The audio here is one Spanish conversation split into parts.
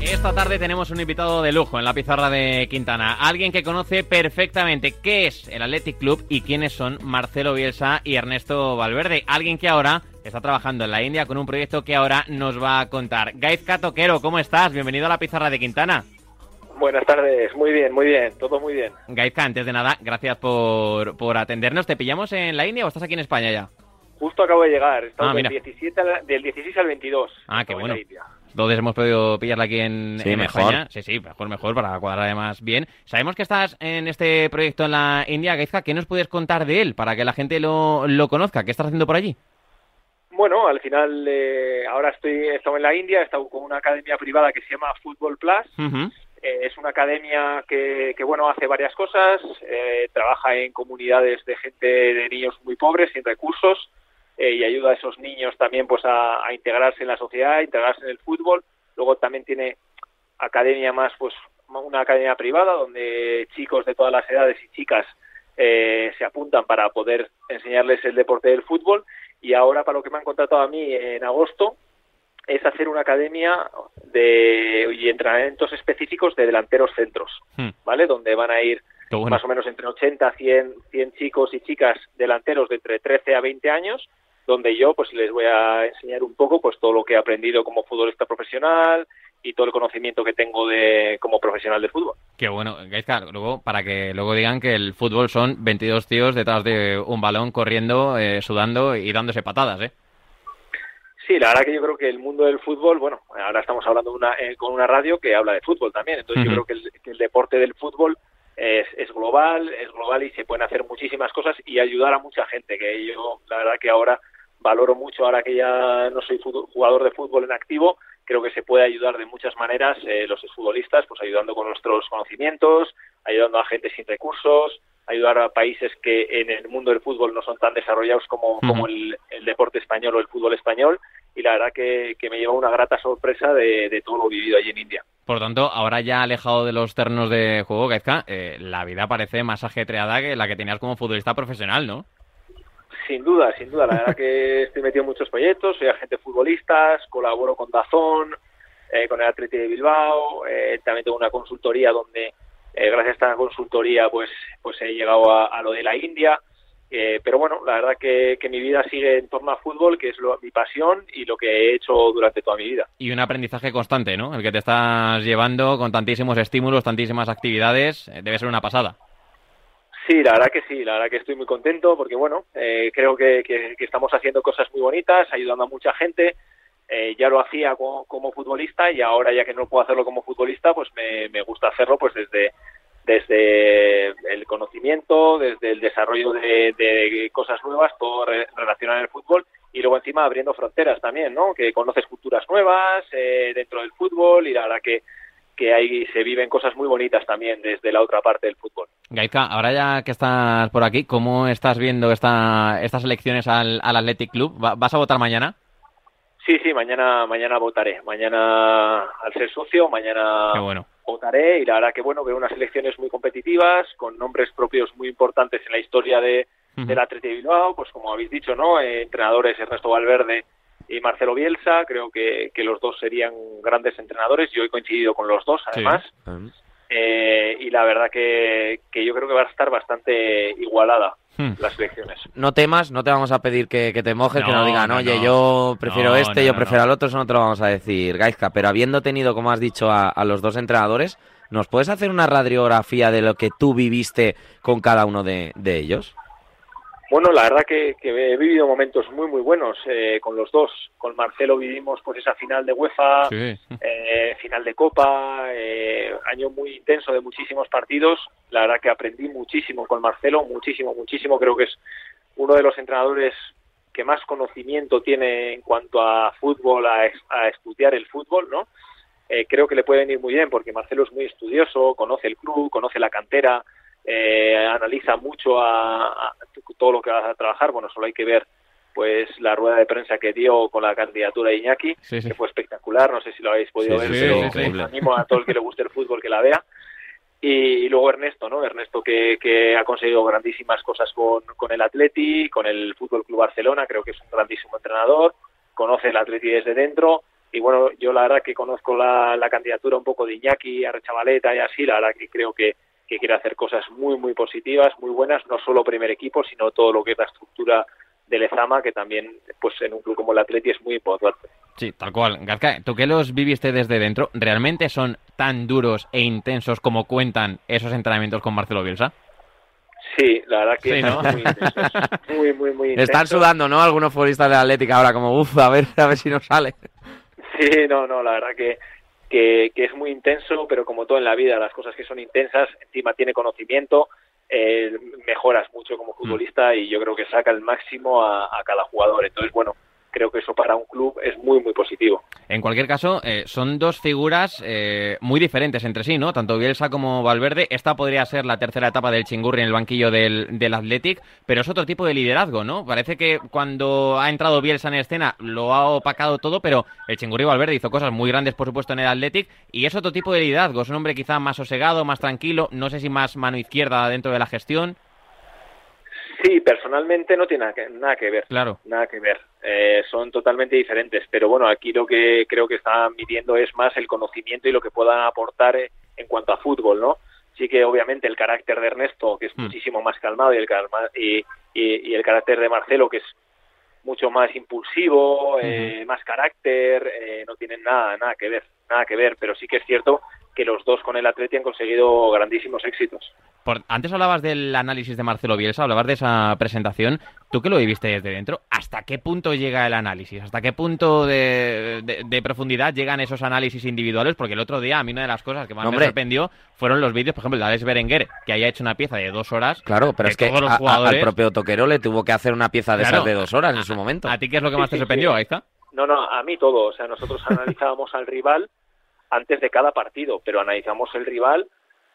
Esta tarde tenemos un invitado de lujo en la pizarra de Quintana. Alguien que conoce perfectamente qué es el Athletic Club y quiénes son Marcelo Bielsa y Ernesto Valverde. Alguien que ahora está trabajando en la India con un proyecto que ahora nos va a contar. Gaizka Toquero, ¿cómo estás? Bienvenido a la pizarra de Quintana. Buenas tardes, muy bien, muy bien, todo muy bien. Gaizka, antes de nada, gracias por, por atendernos. ¿Te pillamos en la India o estás aquí en España ya? Justo acabo de llegar, estamos Ah, mira. del, 17 al, del 16 al 22. Ah, qué bueno. Entonces hemos podido pillarla aquí en, Sí, en mejor. España. Sí, sí, mejor, mejor, para cuadrar además bien. Sabemos que estás en este proyecto en la India, Gaizka. ¿Qué nos puedes contar de él para que la gente lo, lo conozca? ¿Qué estás haciendo por allí? Bueno, al final, eh, ahora estoy he estado en la India, he estado con una academia privada que se llama Football Plus. Ujú. Eh, es una academia que, bueno, hace varias cosas, eh, trabaja en comunidades de gente, de niños muy pobres, sin recursos, eh, y ayuda a esos niños también pues a, a integrarse en la sociedad, a integrarse en el fútbol. Luego también tiene academia más, pues una academia privada donde chicos de todas las edades y chicas eh, se apuntan para poder enseñarles el deporte del fútbol. Y ahora, para lo que me han contratado a mí en agosto, es hacer una academia de y entrenamientos específicos de delanteros centros, Hmm. ¿vale? Donde van a ir bueno. más o menos entre 80 a 100, 100 chicos y chicas delanteros de entre 13 a 20 años, donde yo pues les voy a enseñar un poco pues todo lo que he aprendido como futbolista profesional y todo el conocimiento que tengo de como profesional de fútbol. Qué bueno, Gaizka, luego, para que luego digan que el fútbol son 22 tíos detrás de un balón corriendo, eh, sudando y dándose patadas, ¿eh? Sí, la verdad que yo creo que el mundo del fútbol, bueno, ahora estamos hablando una- eh, con una radio que habla de fútbol también, entonces yo creo que el, que el deporte del fútbol es, es global, es global y se pueden hacer muchísimas cosas y ayudar a mucha gente, que yo la verdad que ahora valoro mucho, ahora que ya no soy jugador de fútbol en activo, creo que se puede ayudar de muchas maneras eh, los futbolistas, pues ayudando con nuestros conocimientos, ayudando a gente sin recursos, ayudar a países que en el mundo del fútbol no son tan desarrollados como, como el, el deporte español o el fútbol español y la verdad que, que me lleva una grata sorpresa de, de todo lo vivido allí en India. Por tanto, ahora ya alejado de los terrenos de juego, Gaizka, eh, la vida parece más ajetreada que la que tenías como futbolista profesional, ¿no? Sin duda, sin duda. La verdad que estoy metido en muchos proyectos, soy agente de futbolistas, colaboro con Dazón, eh, con el Atleti de Bilbao, eh, también tengo una consultoría donde, eh, gracias a esta consultoría, pues, pues he llegado a, a lo de la India. Eh, pero bueno, la verdad que, que mi vida sigue en torno al fútbol, que es lo- mi pasión y lo que he hecho durante toda mi vida. Y un aprendizaje constante, ¿no? El que te estás llevando con tantísimos estímulos, tantísimas actividades, eh, debe ser una pasada. Sí, la verdad que sí, la verdad que estoy muy contento porque, bueno, eh, creo que, que- estamos haciendo cosas muy bonitas, ayudando a mucha gente. Eh, ya lo hacía como, como futbolista y ahora ya que no puedo hacerlo como futbolista, pues me, me gusta hacerlo pues desde, desde el conocimiento, desde el desarrollo de, cosas nuevas, todo re- relacionado el fútbol y luego encima abriendo fronteras también, ¿no? Que conoces culturas nuevas eh, dentro del fútbol y la verdad que, que ahí se viven cosas muy bonitas también desde la otra parte del fútbol. Gaizka, ahora ya que estás por aquí, ¿cómo estás viendo esta, estas elecciones al, al Athletic Club? ¿Va- ¿Vas a votar mañana? Sí, sí, mañana, mañana votaré. Mañana, al ser socio, mañana bueno. votaré y la verdad que bueno, veo unas elecciones muy competitivas, con nombres propios muy importantes en la historia de, Ujú. del Atleti de Bilbao, pues como habéis dicho, ¿no? Eh, entrenadores Ernesto Valverde y Marcelo Bielsa, creo que, que los dos serían grandes entrenadores, yo he coincidido con los dos además, Eh, y la verdad que, que yo creo que va a estar bastante igualada Hmm. las elecciones. No temas, no te vamos a pedir que, que te mojes, que No, nos digan, no, oye, no. yo prefiero No, este, no, yo no, prefiero no. al otro, eso no te lo vamos a decir, Gaizka. Pero habiendo tenido, como has dicho, a, a los dos entrenadores, ¿nos puedes hacer una radiografía de lo que tú viviste con cada uno de, de ellos? Bueno, la verdad que, que he vivido momentos muy muy buenos eh, con los dos. Con Marcelo vivimos pues esa final de UEFA, Sí. eh, final de Copa, eh, año muy intenso de muchísimos partidos. La verdad que aprendí muchísimo con Marcelo, muchísimo, muchísimo. Creo que es uno de los entrenadores que más conocimiento tiene en cuanto a fútbol, a, a estudiar el fútbol, ¿no? Eh, creo que le puede venir muy bien porque Marcelo es muy estudioso, conoce el club, conoce la cantera, eh, analiza mucho a, a todo lo que va a trabajar. Bueno, solo hay que ver pues la rueda de prensa que dio con la candidatura de Iñaki, Sí, sí. que fue espectacular. No sé si lo habéis podido Sí, ver, pero animo a todo el que le guste el fútbol que la vea. Y, luego Ernesto, ¿no? Ernesto que, que ha conseguido grandísimas cosas con, con el Atleti, con el Fútbol Club Barcelona, creo que es un grandísimo entrenador, conoce el Atleti desde dentro y bueno, yo la verdad que conozco la, la candidatura un poco de Iñaki, Arrechavaleta y así, la verdad que creo que, que quiere hacer cosas muy, muy positivas, muy buenas, no solo primer equipo, sino todo lo que es la estructura de Lezama, que también pues en un club como el Atleti es muy importante. Sí, tal cual. Gazka, tú que los viviste desde dentro, ¿realmente son tan duros e intensos como cuentan esos entrenamientos con Marcelo Bielsa? Sí, la verdad que muy intensos. Muy, muy, muy intensos. Están sudando, ¿no? Algunos futbolistas de la Atlética ahora como, uff, a ver, a ver si nos sale. Sí, no, no, la verdad que, que, que, es muy intenso, pero como todo en la vida, las cosas que son intensas, encima tiene conocimiento, eh, mejoras mucho como futbolista y yo creo que saca el máximo a, a cada jugador. Entonces, bueno, creo que eso para un club es muy, muy positivo. En cualquier caso, eh, son dos figuras eh, muy diferentes entre sí, ¿no? Tanto Bielsa como Valverde. Esta podría ser la tercera etapa del Chingurri en el banquillo del, del Athletic, pero es otro tipo de liderazgo, ¿no? Parece que cuando ha entrado Bielsa en escena lo ha opacado todo, pero el Chingurri Valverde hizo cosas muy grandes, por supuesto, en el Athletic, y es otro tipo de liderazgo. Es un hombre quizá más sosegado, más tranquilo, no sé si más mano izquierda dentro de la gestión. Sí, personalmente no tiene nada que, nada que ver. Claro. Nada que ver. Eh, son totalmente diferentes. Pero bueno, aquí lo que creo que están midiendo es más el conocimiento y lo que puedan aportar en cuanto a fútbol, ¿no? Sí que obviamente el carácter de Ernesto, que es Mm. muchísimo más calmado, y el, calma, y, y, y el carácter de Marcelo, que es mucho más impulsivo, eh, más carácter, eh, no tienen nada, nada que ver, nada que ver. Pero sí que es cierto que los dos con el Atleti han conseguido grandísimos éxitos. Por, antes hablabas del análisis de Marcelo Bielsa, hablabas de esa presentación. Tú que lo viviste desde dentro, ¿hasta qué punto llega el análisis? ¿Hasta qué punto de, de, de profundidad llegan esos análisis individuales? Porque el otro día a mí una de las cosas que más Hombre. me sorprendió fueron los vídeos, por ejemplo, de Alex Berenguer, que haya hecho una pieza de dos horas. Claro, pero es que todos los a- jugadores- al propio Toquero le tuvo que hacer una pieza de Claro. esas de dos horas en su momento. ¿A ti qué es lo que Sí, más te sí, sorprendió, sí. Aiza? No, no, a mí todo. O sea, nosotros analizábamos al rival antes de cada partido, pero analizamos el rival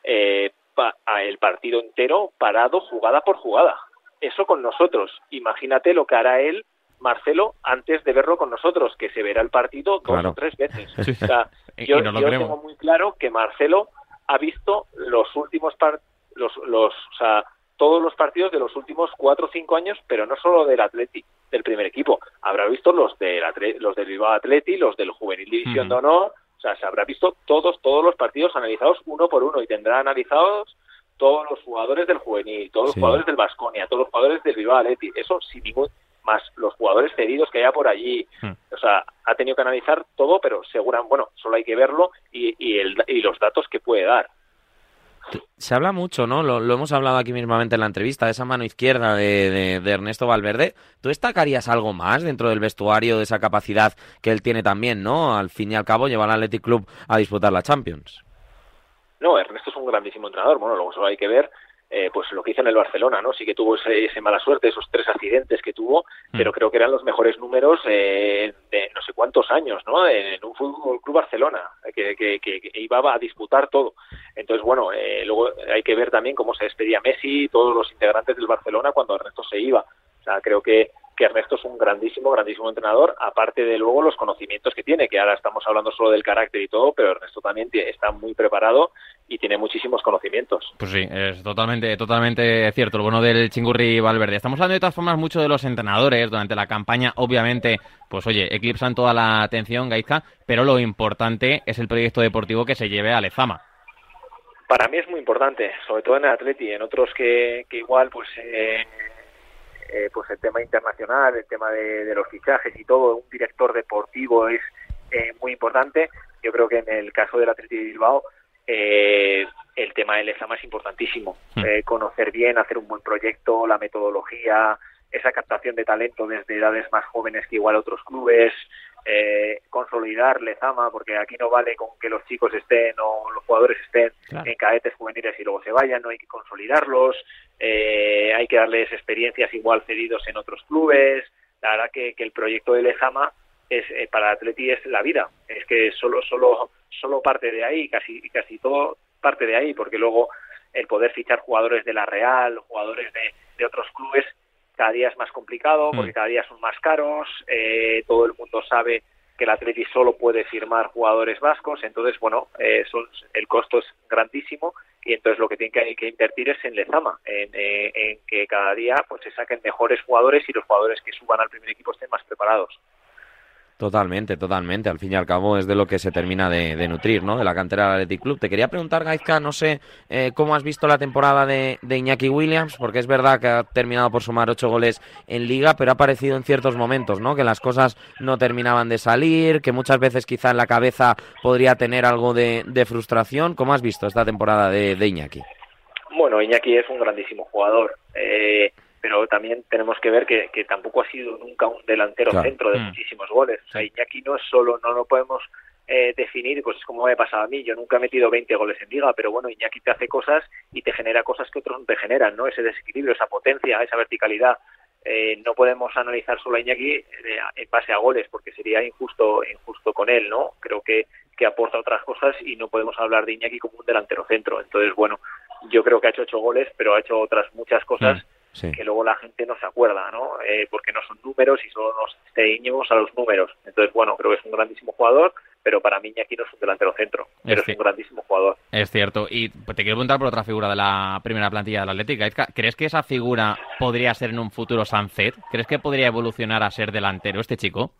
eh, pa- a el partido entero parado jugada por jugada. Eso con nosotros. Imagínate lo que hará él, Marcelo, antes de verlo con nosotros, que se verá el partido dos Claro. o tres veces. Sí. O sea, yo, yo tengo muy claro que Marcelo ha visto los últimos par los, los, o sea, todos los partidos de los últimos cuatro o cinco años, pero no solo del Atleti, del primer equipo. Habrá visto los del Atle- los del Bilbao Atleti, los del Juvenil División de Honor, sea, se habrá visto todos todos los partidos analizados uno por uno y tendrá analizados todos los jugadores del juvenil, todos Sí. los jugadores del Vasconia, todos los jugadores del Bilbao Atleti, eso sin ningún más los jugadores cedidos que haya por allí. Hmm. O sea, ha tenido que analizar todo, pero segura, bueno, solo hay que verlo y, y, el, y los datos que puede dar. Se habla mucho, ¿no? Lo, hemos hablado aquí mismamente en la entrevista, de esa mano izquierda de, de- de Ernesto Valverde. ¿Tú destacarías algo más dentro del vestuario, de esa capacidad que él tiene también, ¿no? Al fin y al cabo, llevar al Athletic Club a disputar la Champions. No, Ernesto es un grandísimo entrenador. Bueno, luego solo hay que ver eh, pues lo que hizo en el Barcelona, ¿no? Sí que tuvo ese, ese mala suerte, esos tres accidentes que tuvo, Mm. pero creo que eran los mejores números eh, de no sé cuántos años, ¿no? En un Fútbol Club Barcelona, que, que, que- que iba a disputar todo. Entonces, bueno, eh, luego hay que ver también cómo se despedía Messi y todos los integrantes del Barcelona cuando Ernesto se iba. O sea, creo que, que Ernesto es un grandísimo, grandísimo entrenador, aparte de luego los conocimientos que tiene, que ahora estamos hablando solo del carácter y todo, pero Ernesto también está muy preparado y tiene muchísimos conocimientos. Pues sí, es totalmente, totalmente cierto, lo bueno del Chingurri Valverde. Estamos hablando de todas formas mucho de los entrenadores durante la campaña, obviamente, pues oye, eclipsan toda la atención, Gaizka, pero lo importante es el proyecto deportivo que se lleve a Lezama. Para mí es muy importante, sobre todo en el Atleti, en otros que, que igual, pues, eh, eh, pues el tema internacional, el tema de, de los fichajes y todo, un director deportivo es eh, muy importante. Yo creo que en el caso del Atleti de Bilbao, eh, el tema del examen es importantísimo. Hmm. Eh, conocer bien, hacer un buen proyecto, la metodología, esa captación de talento desde edades más jóvenes que igual otros clubes, eh, consolidar Lezama, porque aquí no vale con que los chicos estén o los jugadores estén Claro. en cadetes juveniles y luego se vayan, no hay que consolidarlos, eh, hay que darles experiencias igual cedidos en otros clubes. La verdad que, que el proyecto de Lezama es eh, para Atleti es la vida, es que solo solo solo parte de ahí, casi casi todo parte de ahí, porque luego el poder fichar jugadores de la Real, jugadores de, cada día es más complicado porque Mm. cada día son más caros, eh, todo el mundo sabe que el Atleti solo puede firmar jugadores vascos, entonces, bueno, eh, son- el costo es grandísimo y entonces lo que tienen que, invertir es en Lezama, en, eh, en, que cada día pues se saquen mejores jugadores y los jugadores que suban al primer equipo estén más preparados. Totalmente, totalmente. Al fin y al cabo es de lo que se termina de, nutrir, ¿no? De la cantera del Athletic Club. Te quería preguntar, Gaizka, no sé eh, cómo has visto la temporada de, Iñaki Williams, porque es verdad que ha terminado por sumar ocho goles en Liga, pero ha aparecido en ciertos momentos, ¿no? Que las cosas no terminaban de salir, que muchas veces quizá en la cabeza podría tener algo de, frustración. ¿Cómo has visto esta temporada de, de Iñaki? Bueno, Iñaki es un grandísimo jugador. Eh, pero también tenemos que ver que, tampoco ha sido nunca un delantero centro de mm. muchísimos goles. O sea, Iñaki no es solo, no lo podemos eh, definir, pues como me pasado a mí, yo nunca he metido 20 goles en liga, pero bueno, Iñaki te hace cosas y te genera cosas que otros no te generan, ¿no? Ese desequilibrio, esa potencia, esa verticalidad. Eh, no podemos analizar solo a Iñaki eh, en base a goles, porque sería injusto, injusto con él, ¿no? Creo que, que aporta otras cosas y no podemos hablar de Iñaki como un delantero centro. Entonces, bueno, yo creo que ha hecho ocho goles, pero ha hecho otras muchas cosas. Mm que luego la gente no se acuerda, ¿no? Eh, porque no son números y solo nos ceñimos a los números. Entonces, bueno, creo que es un grandísimo jugador, pero para mí aquí no es un delantero centro, pero es, un grandísimo jugador. Es cierto. Y pues, te quiero preguntar por otra figura de la primera plantilla de la Atlética. ¿Crees que esa figura podría ser en un futuro Sancet? ¿Crees que podría evolucionar a ser delantero este chico?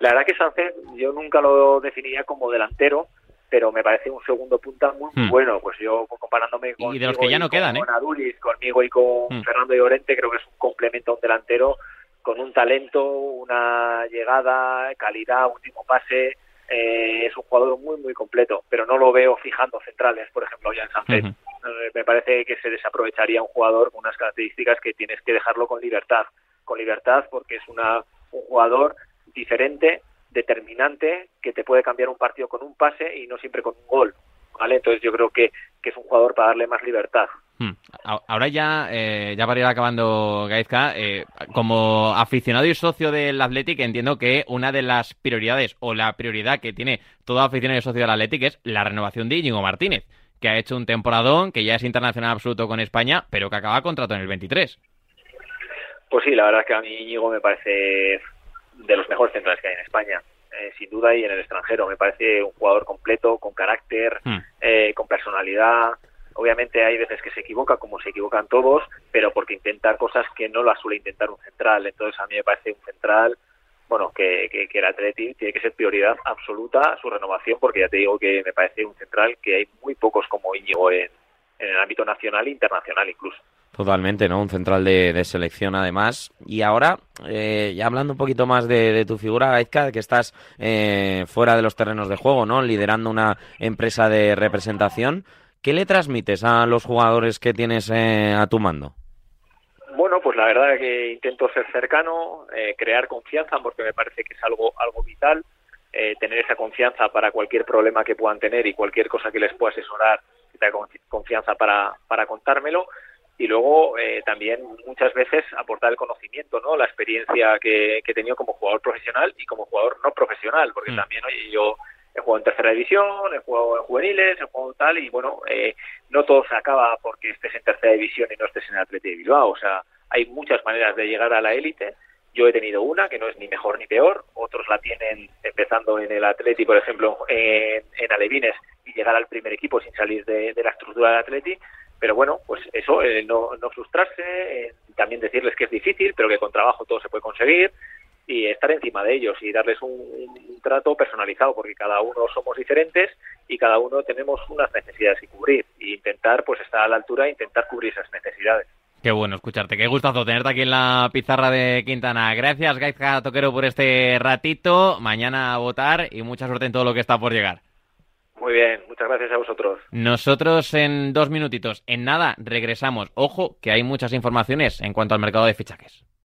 La verdad que Sancet yo nunca lo definiría como delantero, pero me parece un segundo punta muy, hmm. bueno. Pues yo comparándome con, y de los que ya no quedan, ¿eh? Adulis, conmigo y con hmm. Fernando Llorente, creo que es un complemento a un delantero con un talento, una llegada, calidad, último pase. Eh, es un jugador muy, muy completo, pero no lo veo fijando centrales, por ejemplo, ya en San eh, me parece que se desaprovecharía un jugador con unas características que tienes que dejarlo con libertad. Con libertad porque es una, un jugador diferente, determinante que te puede cambiar un partido con un pase y no siempre con un gol. ¿vale? Entonces yo creo que, es un jugador para darle más libertad. Hmm. Ahora ya, eh, ya para ir acabando, Gaizka, eh, como aficionado y socio del Athletic, entiendo que una de las prioridades o la prioridad que tiene todo aficionado y socio del Athletic es la renovación de Íñigo Martínez, que ha hecho un temporadón, que ya es internacional absoluto con España, pero que acaba contrato en el 23. Pues sí, la verdad es que a mí Íñigo me parece de los mejores centrales que hay en España. Eh, sin duda y en el extranjero. Me parece un jugador completo, con carácter, hmm. eh, con personalidad. Obviamente hay veces que se equivoca, como se equivocan todos, pero porque intenta cosas que no las suele intentar un central. Entonces a mí me parece un central, bueno, que, que, el Atleti tiene que ser prioridad absoluta su renovación, porque ya te digo que me parece un central que hay muy pocos como Íñigo en, en el ámbito nacional e internacional incluso. Totalmente, ¿no? Un central de, selección además. Y ahora, eh, ya hablando un poquito más de, tu figura, Aizka, que estás eh, fuera de los terrenos de juego, ¿no? Liderando una empresa de representación. ¿Qué le transmites a los jugadores que tienes eh, a tu mando? Bueno, pues la verdad es que intento ser cercano, crear confianza, porque me parece que es algo, algo vital. tener esa confianza para cualquier problema que puedan tener y cualquier cosa que les pueda asesorar, confianza para, para contármelo y luego eh, también muchas veces aportar el conocimiento, ¿no? La experiencia que, que, he tenido como jugador profesional y como jugador no profesional, porque mm. también, oye, yo he jugado en tercera división, he jugado en juveniles, he jugado tal, y bueno, eh, no todo se acaba porque estés en tercera división y no estés en el Atleti de Bilbao, o sea, hay muchas maneras de llegar a la élite, yo he tenido una que no es ni mejor ni peor, otros la tienen empezando en el Atleti, por ejemplo, en, en Alevines y llegar al primer equipo sin salir de, la estructura del Atleti, pero bueno, pues eso, eh, no, no, frustrarse, eh, también decirles que es difícil, pero que con trabajo todo se puede conseguir y estar encima de ellos y darles un, trato personalizado, porque cada uno somos diferentes y cada uno tenemos unas necesidades que cubrir. E intentar pues estar a la altura e intentar cubrir esas necesidades. Qué bueno escucharte, qué gustazo tenerte aquí en la pizarra de Quintana. Gracias, Gaizka Toquero, por este ratito. Mañana a votar y mucha suerte en todo lo que está por llegar. Muy bien, muchas gracias a vosotros. Nosotros en dos minutitos, en nada, regresamos. Ojo, que hay muchas informaciones en cuanto al mercado de fichajes.